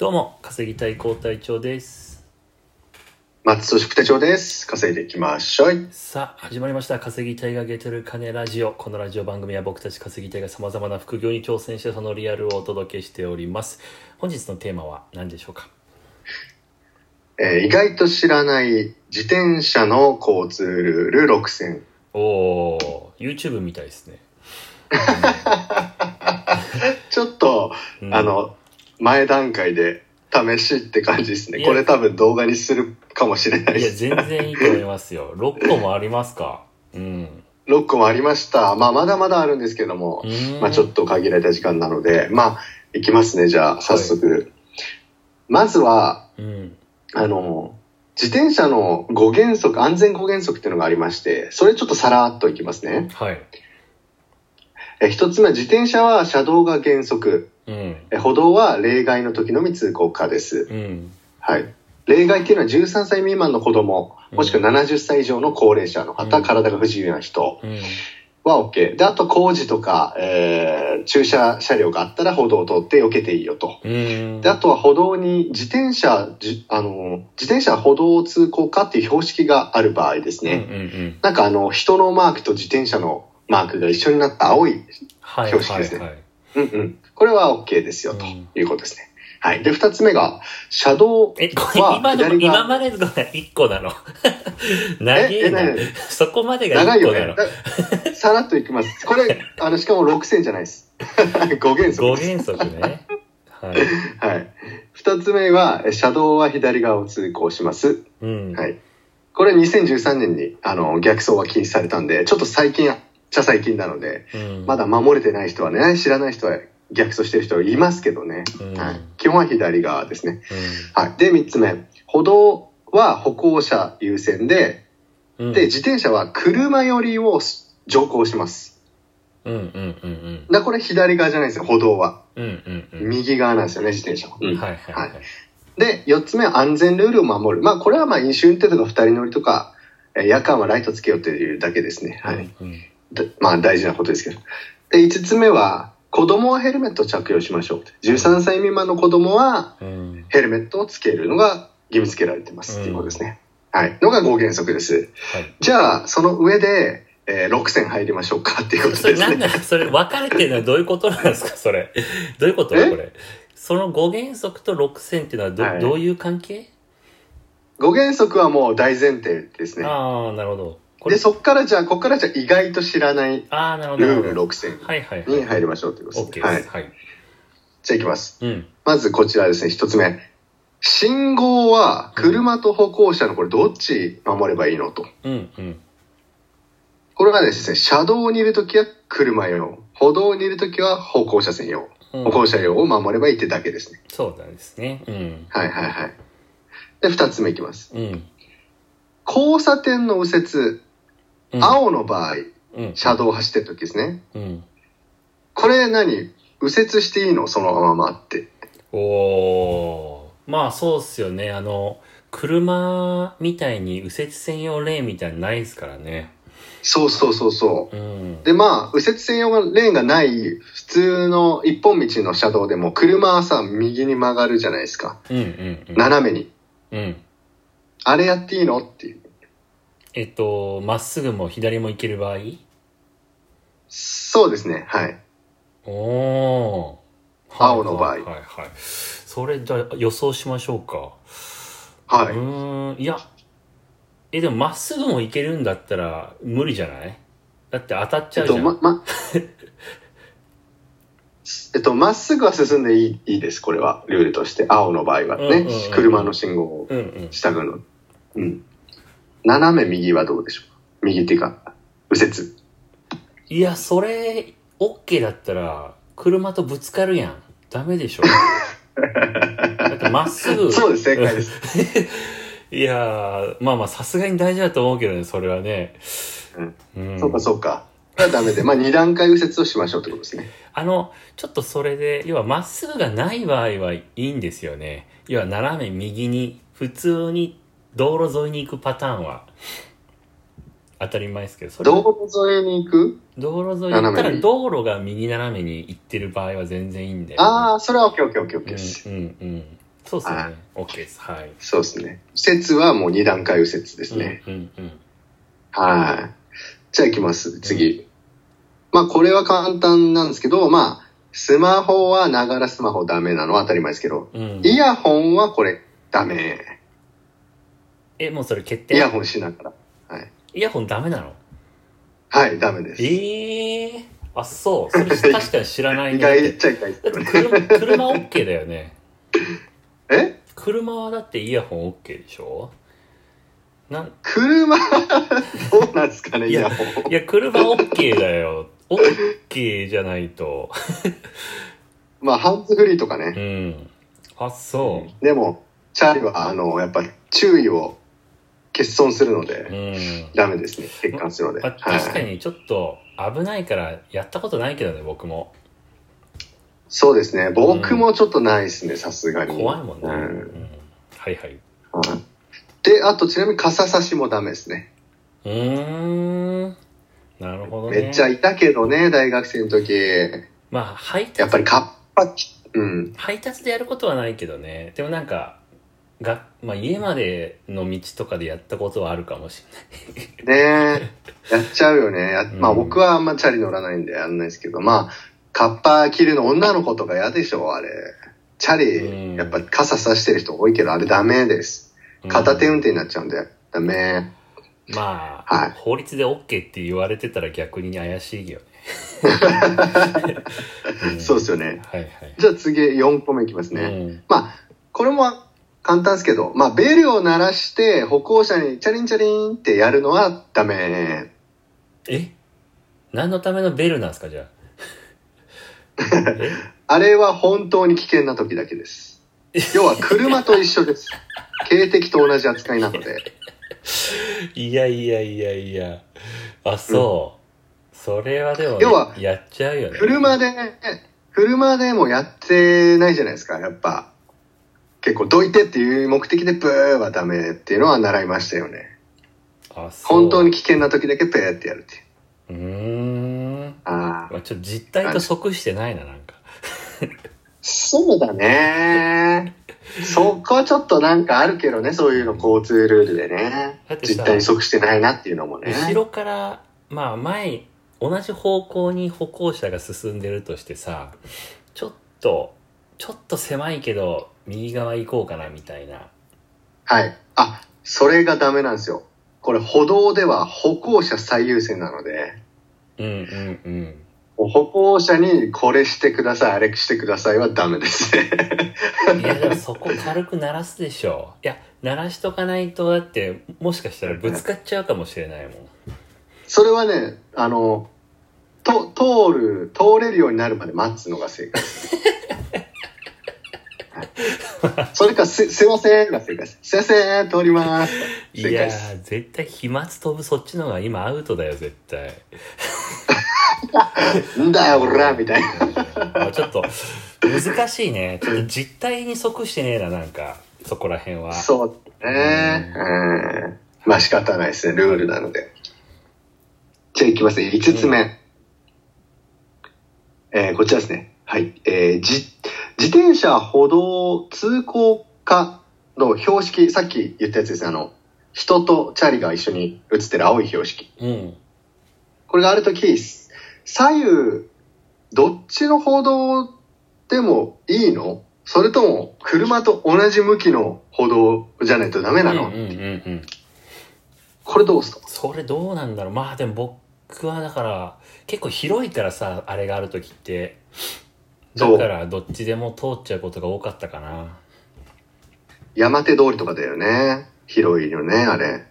どうも、稼ぎたい高隊長です。松戸宿手帳です。稼いでいきましょい。さあ、始まりました。稼ぎたいがゲテる金ラジオ。このラジオ番組は僕たち稼ぎたいが様々な副業に挑戦してそのリアルをお届けしております。本日のテーマは何でしょうか？えー意外と知らない自転車の交通ルール6選。おー、YouTube みたいですね。ちょっと、うんあ、の、前段階で試しって感じですね。これ多分動画にするかもしれないいや。全然いいと思いますよ。6個もありますか？うん。6個もありました。まあ、まだまだあるんですけどもまあ、ちょっと限られた時間なので、まあ、いきますね。じゃあ、早速。まずは、うん。あの、自転車の5原則、安全5原則っていうのがありまして、それちょっとさらっといきますね。はい。え一つ目は自転車は車道が原則。うん。え歩道は例外の時のみ通行可です。うん。はい。例外っていうのは13歳未満の子供、もしくは70歳以上の高齢者の方、うん体が不自由な人うん。は OK。で、あと工事とか、えー駐車車両があったら歩道を通って避けていいよと。うん。で、あとは歩道に自転車、じあの、自転車は歩道通行可っていう標識がある場合ですうんうんね。うん。なんかあの、人のマークと自転車のマークが一緒になった青いはい標識ですねはいはい。うんうん。これは OK ですよ、とうんいうことですね。はい。で、二つ目が、車道は今の、左今が、までのが1個なの？長えな。そこまでが1長いよ個なの。。さらっといきます。これ、あの、しかも6線じゃないです。5原則5です。原則ね。はい。はい。二つ目は、え車道は左側を通行します。うん。はい。これ2013年に、あの、逆走は禁止されたんで、ちょっと最近、ちゃ最近なので、うんまだ守れてない人はね、知らない人は逆走してる人はいますけどね。うんはい。基本は左側ですね。うはい。で、三つ目。歩道は歩行者優先で、ん。で、自転車は車寄りを乗行します。うんうんうんうん。だこれ左側じゃないですよ、歩道は。うんうんうん。右側なんですよね、自転車は。うんはいはいはい。で、四つ目は安全ルールを守る。まあ、これはまあ、飲酒運転とか二人乗りとか、えー夜間はライトつけようというだけですね。はい。うんでまあ、大事なことですけど。で、五つ目は、子供はヘルメットを着用しましょう。13歳未満の子供はうん。ヘルメットをつけるのが義務付けられてますっていうことですね。はい。のが5原則です。はい。じゃあ、その上で、えー、6線入りましょうかっていうことですね。なんだそれ分かれてるのはどういうことなんですか？それ。どういうこと？こえれ。その5原則と6線っていうのはど,、はいどういう関係？5原則はもう大前提ですね。ああ、なるほど。こで、れ、そっからじゃあ、こっからじゃあ意外と知らない。ルールなるほど6線はいはいはい。に入りましょうということですね。はいです。。はい。じゃあ行きます。うん。まずこちらですね、一つ目。信号は車と歩行者のこれどっち守ればいいのと。うんうん。これがですね、車道にいるときは車用、歩道にいるときは歩行者専用、うん歩行者用を守ればいいってだけですね。そうなんですね。うん。はいはいはい。で、二つ目いきます。うん。交差点の右折、うん、青の場合、うん、車道を走ってるときですね。うん。これ何？右折していいの？そのままって。おー。まあそうっすよね。あの、車みたいに右折専用レーンみたいなのないですからね。そうそうそうそう。うん。で、まあ、右折専用レーンがない、普通の一本道の車道でも、車はさ、右に曲がるじゃないですか。うんうんうん。斜めに。うん。あれやっていいの？っていう。えっと、まっすぐも左も行ける場合？そうですね。はい。おー。青の場合はいはいはい。それ、じゃあ予想しましょうか。はい。うーん、いや。え、でもまっすぐも行けるんだったら無理じゃない？だって当たっちえっと、ゃうじゃん。ま、ま、えっと、まっすぐは進んでいいいいです、これは。ルールとして。青の場合はね。うんうんうん車の信号をうんうん。従うの。うん。斜め右はどうでしょう？右っていうか、右折。いや、それ、OK だったら、車とぶつかるやん。ダメでしょ。だってまっすぐ。そうです、正解です。いやー、まあまあ、さすがに大事だと思うけどね、それはね。うん。そうか、そうか。これはダメで、まあ、二段階右折をしましょうってことですね。あの、ちょっとそれで、要はまっすぐがない場合はいいんですよね。要は斜め右に、普通に道路沿いに行くパターンは、当たり前ですけど、それ道路沿いに行く？道路沿い行ったら道路が右斜めに行ってる場合は全然いいんで。ああ、それはオッケーオッケーオッケーオッケーです。うんうんうん。そうですねはい。OK です。はい。そうですね。右折はもう2段階右折ですね。うんうんうん。はい。じゃあ行きます。次。まあこれは簡単なんですけど、まあ、スマホはながらスマホダメなのは当たり前ですけど、うん、イヤホンはこれダメ。え、もうそれ決定？イヤホンしながら。はい。イヤホンダメなの？はい、ダメです。ええー。あ、そう。それ確かに知らない意ね。外言っちゃいたいですだって。車車 OK だよね。え？車はだってイヤホン OK でしょ？なん車、どうなんですかね、イヤホン。いや、車 OK だよ。OK じゃないと。まあ、ハンズフリーとかうね。ん。あ、そでも、チャーリーは、あの、やっぱ注意を欠損するので、ん。ダメですね。欠陥するので。まあ、確かにちょっと危ないからやったことないけどね、僕も。そうですね。僕もちょっとないですね、さすがに。怖いもんね。はいはい。はいで、あとちなみに傘差しもダメですね。うーん。なるほどね。めっちゃいたけどね、大学生の時。まあ、配達やっぱりカッパ、うん。配達でやることはないけどね。でもなんか、が、まあ、家までの道とかでやったことはあるかもしねえ。やっちゃうよね。やまあうん僕はあんまチャリ乗らないんでやんないですけど、まあ、カッパ着るの女の子とか嫌でしょ、あれ。チャうんリ、やっぱ傘差してる人多いけど、あれダメです。れない。片手運転になっちゃうんで、ダメ。うんまあ、はい法律で OK って言われてたら逆に怪しいよね。ん そうですよね。はいはい。じゃあ次、4個目いきますね。うんまあ、これも簡単ですけど、まあ、ベルを鳴らして歩行者にチャリンチャリンってやるのはダメ。え？何のためのベルなんですかじゃあ？え あれは本当に危険な時だけです。要は車と一緒です。警笛と同じ扱いなので。いやいやいやいや。あ、そう。それはでも、要はやっちゃうよね。車で、車でもやってないじゃないですか、やっぱ。結構、どいてっていう目的でブーはダメっていうのは習いましたよね。本当に危険な時だけペーってやるっていう。うーん。ああ。まあ、ちょっと実態と即してないな、なんか。そうだね。そこはちょっとなんかあるけどね、そういうの交通ルールでね実態に即してないなっていうのもね。後ろから、まあ前、同じ方向に歩行者が進んでるとしてさ、ちょっと、ちょっと狭いけど、右側行こうかな、みたいな。はい。あ、それがダメなんですよ。これ歩道では歩行者最優先なので、うんうんうん。歩行者にこれしてください、あれしてくださいはダメですね。いや、でもそこ軽く鳴らすでしょ。いや、鳴らしとかないと、だって、もしかしたらぶつかっちゃうかもしれないもん。それはね、あの、と、通る、通れるようになるまで待つのが正解です。はいそれか、す、すいませんが正解です。すいません、通ります。いや正解です。ー、絶対飛沫飛ぶそっちの方が今アウトだよ、絶対。んだよ、おらみたいな。まあちょっと、難しいね。ちょっと実態に即してねえな、なんか、そこら辺は。そうね。うん。まあ仕方ないですね、ルールなので。じゃあ行きますね。5つ目。えーこちらですね。はい。えーじ、自転車歩道通行化の標識、さっき言ったやつですね。あの、人とチャリが一緒に写ってる青い標識。うん。これがあるとき、左右、どっちの歩道でもいいの？それとも、車と同じ向きの歩道じゃないとダメなの、うんうんうんうん。これどうすかそれどうなんだろう。まあでも僕はだから、結構広いからさ、あれがある時って。だからどっちでも通っちゃうことが多かったかな。山手通りとかだよね。広いよね、あれ。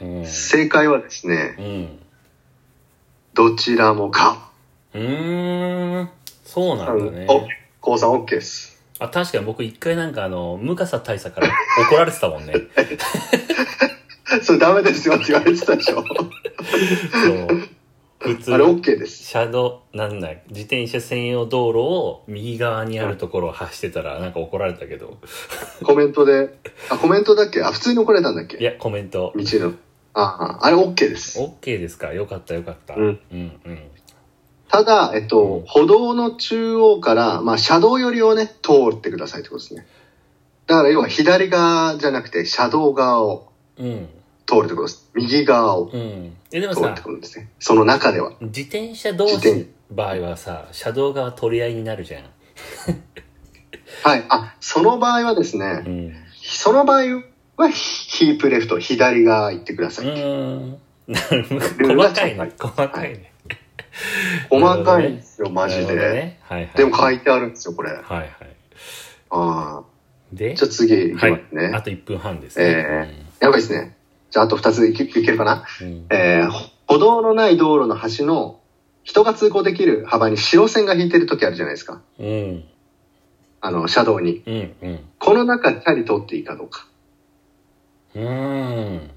うん。正解はですね、うん。どちらもか。うーん。そうなんだね。お、高さん OK です。あ、確かに僕一回なんかあの、ムカサ大佐から怒られてたもんね。それダメですよって言われてたでしょ。そう。普通あれ OK です。車道、なんだ、自転車専用道路を右側にあるところを走ってたらなんか怒られたけど。コメントで。あ、コメントだっけ？あ、普通に怒られたんだっけ？いや、コメント。道の。ああ、あれ OK です。OK ですか？よかったよかった。うんうんうん。ただ、えっと、うん歩道の中央から、まあ、車道寄りをね、通ってくださいってことですね。だから要は左側じゃなくて車道側をうん。通るってことです。右側を通るって、ことですね。その中では。自転車同士場合はさ、車道側取り合いになるじゃん。はい。あ、その場合はですね、うん。その場合はヒープレフト、左側行ってくださうい。細かいね。細かいね。細かいんですよ、マジで。どね。はいはい。でも書いてあるんですよ、これ。はいはい。ああ。で、じゃあ次行きはい。ますね。あと1分半ですね。えやばいですね。じゃああと2ついけいけるかな？うんえー歩道のない道路の端の人が通行できる幅に白線が引いてる時あるじゃないですか。うん。あの、車道に。うん。うん。この中、チャリ通っていいかどうか？うーん。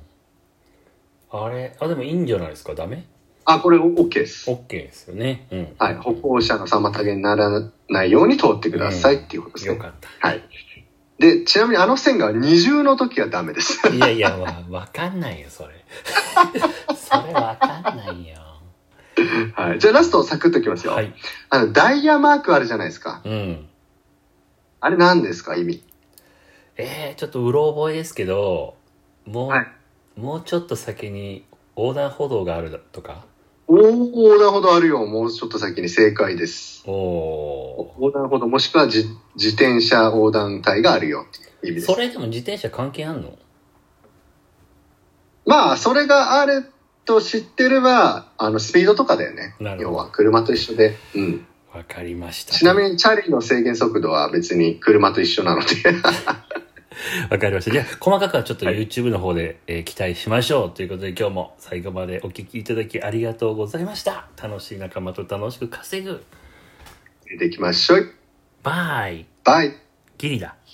あれ、あ、でもいいんじゃないですか？ダメ？あ、これ OK です。?OK ですよね。うん。はい。歩行者の妨げにならないように通ってくださいっていうことですね。よかった。はい。で、ちなみにあの線が二重の時はダメです。いやいや、わ、わかんないよ、それ。それわかんないよ。はい。じゃあラストサクッといきますよ。はい。あの、ダイヤマークあるじゃないですか。うん。あれ何ですか意味？えー、ちょっとうろ覚えですけど、もう、はいもうちょっと先に横断歩道があるとか？おー、横断歩道あるよ。もうちょっと先に正解です。お横断歩道もしくは自自転車横断帯があるよっていう意味ー。です。それでも自転車関係あんの？まあ、それがあると知ってれば、あの、スピードとかだよね。要は、車と一緒で。うん。わかりました。ちなみに、チャリの制限速度は別に車と一緒なので。わかりました。じゃあ、細かくはちょっとはい YouTube の方で、えー期待しましょう。ということで今日も最後までお聞きいただきありがとうございました。楽しい仲間と楽しく稼ぐ。出ていきましょう。バイ。バイ。ギリだ。